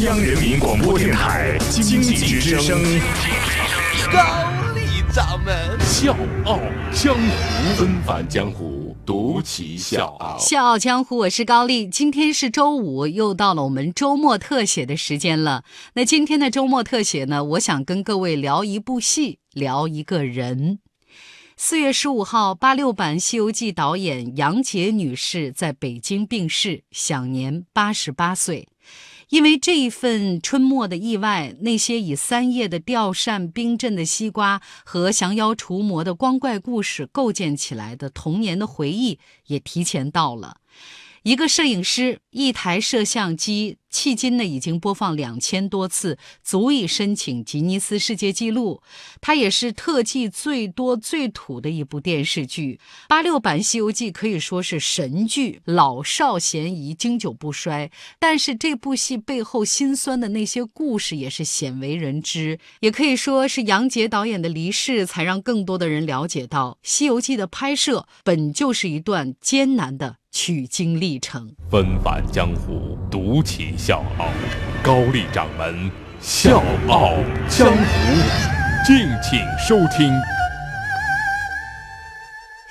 中央人民广播电台经济之声，高丽掌门笑傲江湖，纷返江湖，独骑笑傲。笑傲江湖，我是高丽。今天是周五，又到了我们周末特写的时间了。那今天的周末特写呢，我想跟各位聊一部戏，聊一个人。四月十五号，八六版《西游记》导演杨洁女士在北京病逝，享年八十八岁。因为这一份春末的意外，那些以三叶的吊扇、冰镇的西瓜和降妖除魔的光怪故事构建起来的童年的回忆，也提前到了。一个摄影师，一台摄像机，迄今呢已经播放两千多次，足以申请吉尼斯世界纪录。它也是特技最多、最土的一部电视剧。八六版《西游记》可以说是神剧，老少咸宜，经久不衰。但是这部戏背后辛酸的那些故事也是鲜为人知。也可以说是杨洁导演的离世，才让更多的人了解到《西游记》的拍摄本就是一段艰难的。取经历程，纷繁江湖，独起笑傲。高丽掌门，笑傲江湖，敬请收听。《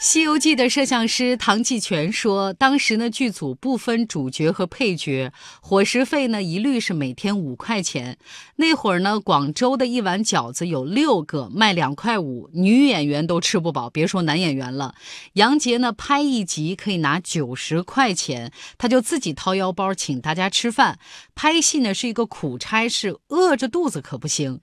西游记》的摄像师唐继全说：“当时呢，剧组不分主角和配角，伙食费呢一律是每天五块钱。那会儿呢，广州的一碗饺子有六个，卖两块五，女演员都吃不饱，别说男演员了。杨洁呢，拍一集可以拿九十块钱，他就自己掏腰包请大家吃饭。拍戏呢是一个苦差事，饿着肚子可不行。”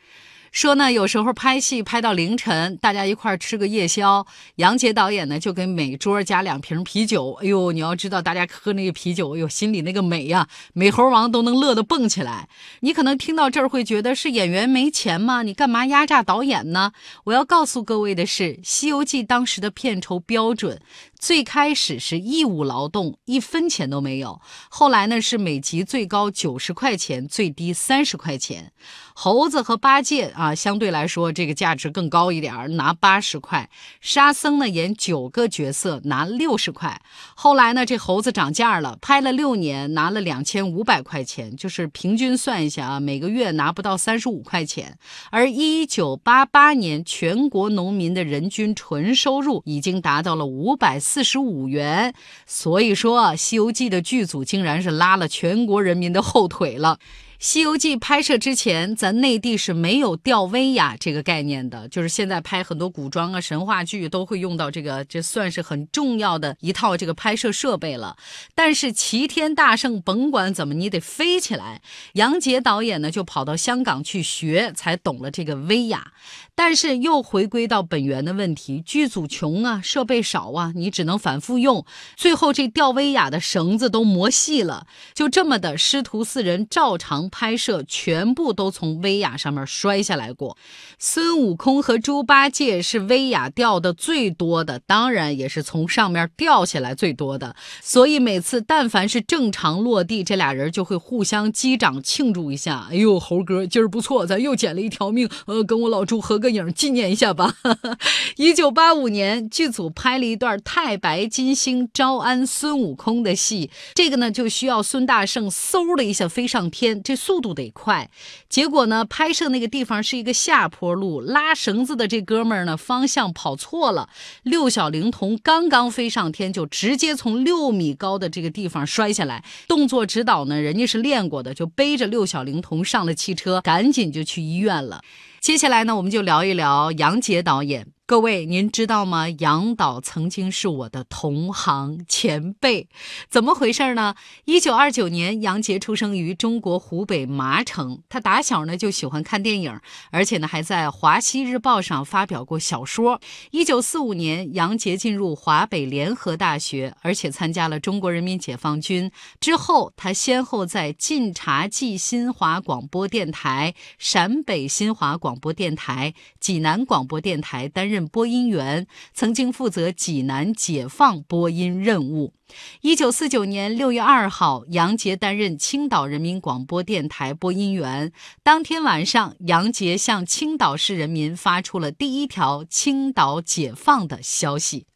说呢，有时候拍戏拍到凌晨，大家一块儿吃个夜宵。杨洁导演呢，就给每桌加两瓶啤酒。哎呦，你要知道，大家喝那个啤酒，哎呦，心里那个美呀，美猴王都能乐得蹦起来。你可能听到这儿会觉得是演员没钱吗？你干嘛压榨导演呢？我要告诉各位的是，《西游记》当时的片酬标准。最开始是义务劳动，一分钱都没有。后来呢，是每集最高九十块钱，最低三十块钱。猴子和八戒啊，相对来说这个价值更高一点儿，拿八十块。沙僧呢，演九个角色，拿六十块。后来呢，这猴子涨价了，拍了六年，拿了两千五百块钱，就是平均算一下啊，每个月拿不到三十五块钱。而一九八八年，全国农民的人均纯收入已经达到了五百。四十五元，所以说《西游记》的剧组竟然是拉了全国人民的后腿了。《西游记》拍摄之前，咱内地是没有吊威亚这个概念的，就是现在拍很多古装啊、神话剧都会用到这个，这算是很重要的一套这个拍摄设备了。但是齐天大圣，甭管怎么，你得飞起来。杨洁导演呢，就跑到香港去学，才懂了这个威亚。但是又回归到本源的问题，剧组穷啊，设备少啊，你只能反复用，最后这吊威亚的绳子都磨细了。就这么的，师徒四人照常。拍摄全部都从威亚上面摔下来过，孙悟空和猪八戒是威亚掉的最多的，当然也是从上面掉下来最多的。所以每次但凡是正常落地，这俩人就会互相击掌庆祝一下。哎呦，猴哥今儿不错，咱又捡了一条命，呃，跟我老猪合个影纪念一下吧。一九八五年，剧组拍了一段太白金星招安孙悟空的戏，这个呢就需要孙大圣嗖的一下飞上天，这。速度得快，结果呢？拍摄那个地方是一个下坡路，拉绳子的这哥们儿呢，方向跑错了。六小龄童刚刚飞上天，就直接从六米高的这个地方摔下来。动作指导呢，人家是练过的，就背着六小龄童上了汽车，赶紧就去医院了。接下来呢，我们就聊一聊杨洁导演。各位，您知道吗？杨导曾经是我的同行前辈，怎么回事呢？一九二九年，杨洁出生于中国湖北麻城。他打小呢就喜欢看电影，而且呢还在《华西日报》上发表过小说。一九四五年，杨洁进入华北联合大学，而且参加了中国人民解放军。之后，他先后在晋察冀新华广播电台、陕北新华广广播电台、济南广播电台担任。播音员，曾经负责济南解放播音任务。一九四九年六月二号，杨杰担任青岛人民广播电台播音员。当天晚上，杨杰向青岛市人民发出了第一条青岛解放的消息。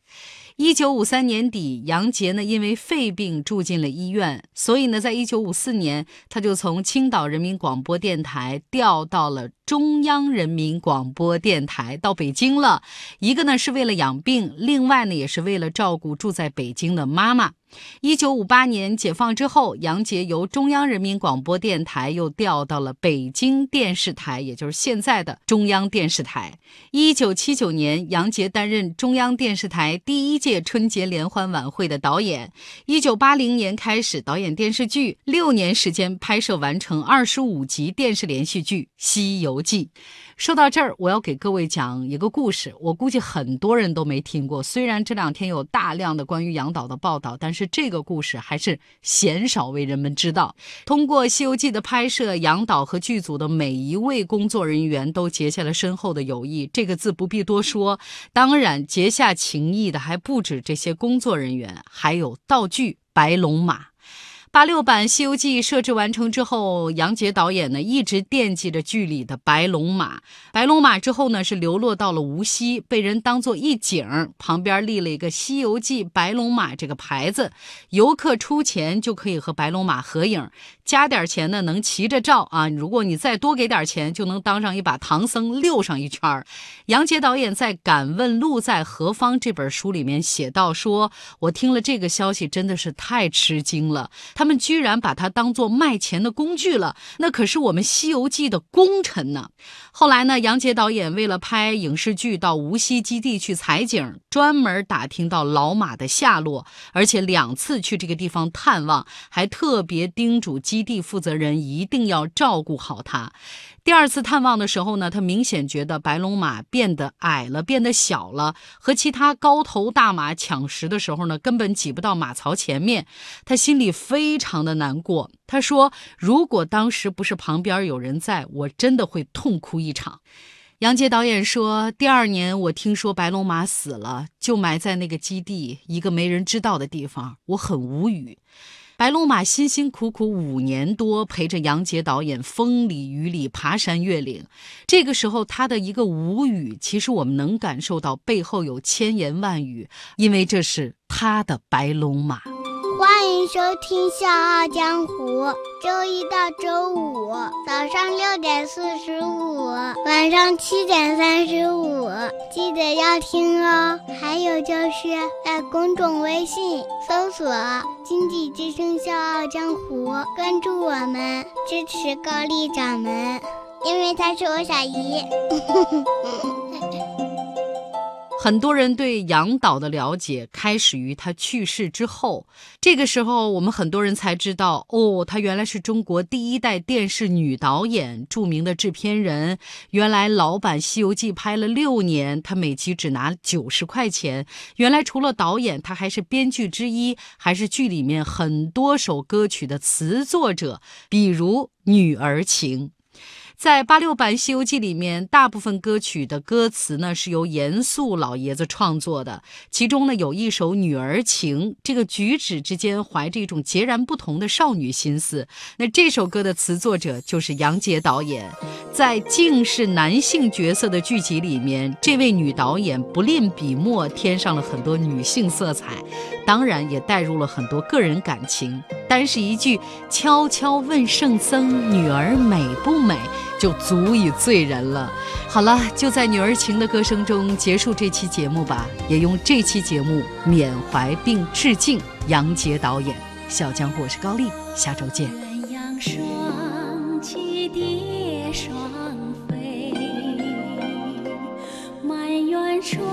一九五三年底，杨杰呢因为肺病住进了医院，所以呢，在一九五四年，他就从青岛人民广播电台调到了中央人民广播电台，到北京了。一个呢是为了养病，另外呢也是为了照顾住在北京的妈妈。一九五八年解放之后，杨洁由中央人民广播电台又调到了北京电视台，也就是现在的中央电视台。一九七九年，杨洁担任中央电视台第一届春节联欢晚会的导演。一九八零年开始导演电视剧，六年时间拍摄完成二十五集电视连续剧《西游记》。说到这儿，我要给各位讲一个故事，我估计很多人都没听过。虽然这两天有大量的关于杨导的报道，但是这个故事还是鲜少为人们知道。通过《西游记》的拍摄，杨导和剧组的每一位工作人员都结下了深厚的友谊，这个字不必多说。当然，结下情谊的还不止这些工作人员，还有道具白龙马。八六版《西游记》设置完成之后，杨洁导演呢一直惦记着剧里的白龙马。白龙马之后呢是流落到了无锡，被人当做一景，旁边立了一个《西游记》白龙马这个牌子，游客出钱就可以和白龙马合影，加点钱呢能骑着照啊。如果你再多给点钱，就能当上一把唐僧溜上一圈。杨洁导演在《敢问路在何方》这本书里面写到说：“我听了这个消息真的是太吃惊了。”他们居然把它当做卖钱的工具了，那可是我们《西游记》的功臣呢。后来呢，杨洁导演为了拍影视剧，到无锡基地去采景，专门打听到老马的下落，而且两次去这个地方探望，还特别叮嘱基地负责人一定要照顾好他。第二次探望的时候呢，他明显觉得白龙马变得矮了，变得小了，和其他高头大马抢食的时候呢，根本挤不到马槽前面。他心里非非常的难过。他说：“如果当时不是旁边有人在，我真的会痛哭一场。”杨洁导演说：“第二年我听说白龙马死了，就埋在那个基地一个没人知道的地方，我很无语。”白龙马辛辛苦苦五年多，陪着杨洁导演风里雨里爬山越岭。这个时候，他的一个无语，其实我们能感受到背后有千言万语，因为这是他的白龙马。收听《笑傲江湖》，周一到周五早上六点四十五，晚上七点三十五，记得要听哦。还有就是在公众微信搜索“经济之声笑傲江湖”，关注我们，支持高丽掌门，因为他是我小姨。很多人对杨导的了解开始于他去世之后，这个时候我们很多人才知道，哦，她原来是中国第一代电视女导演，著名的制片人。原来老版《西游记》拍了六年，她每集只拿九十块钱。原来除了导演，她还是编剧之一，还是剧里面很多首歌曲的词作者，比如《女儿情》。在八六版《西游记》里面，大部分歌曲的歌词呢是由严肃老爷子创作的。其中呢有一首《女儿情》，这个举止之间怀着一种截然不同的少女心思。那这首歌的词作者就是杨洁导演。在尽是男性角色的剧集里面，这位女导演不吝笔墨，添上了很多女性色彩，当然也带入了很多个人感情。单是一句“悄悄问圣僧，女儿美不美”。就足以醉人了。好了，就在女儿情的歌声中结束这期节目吧，也用这期节目缅怀并致敬杨洁导演。小江湖，我是高丽，下周见。鸳鸯双栖蝶双飞，满园春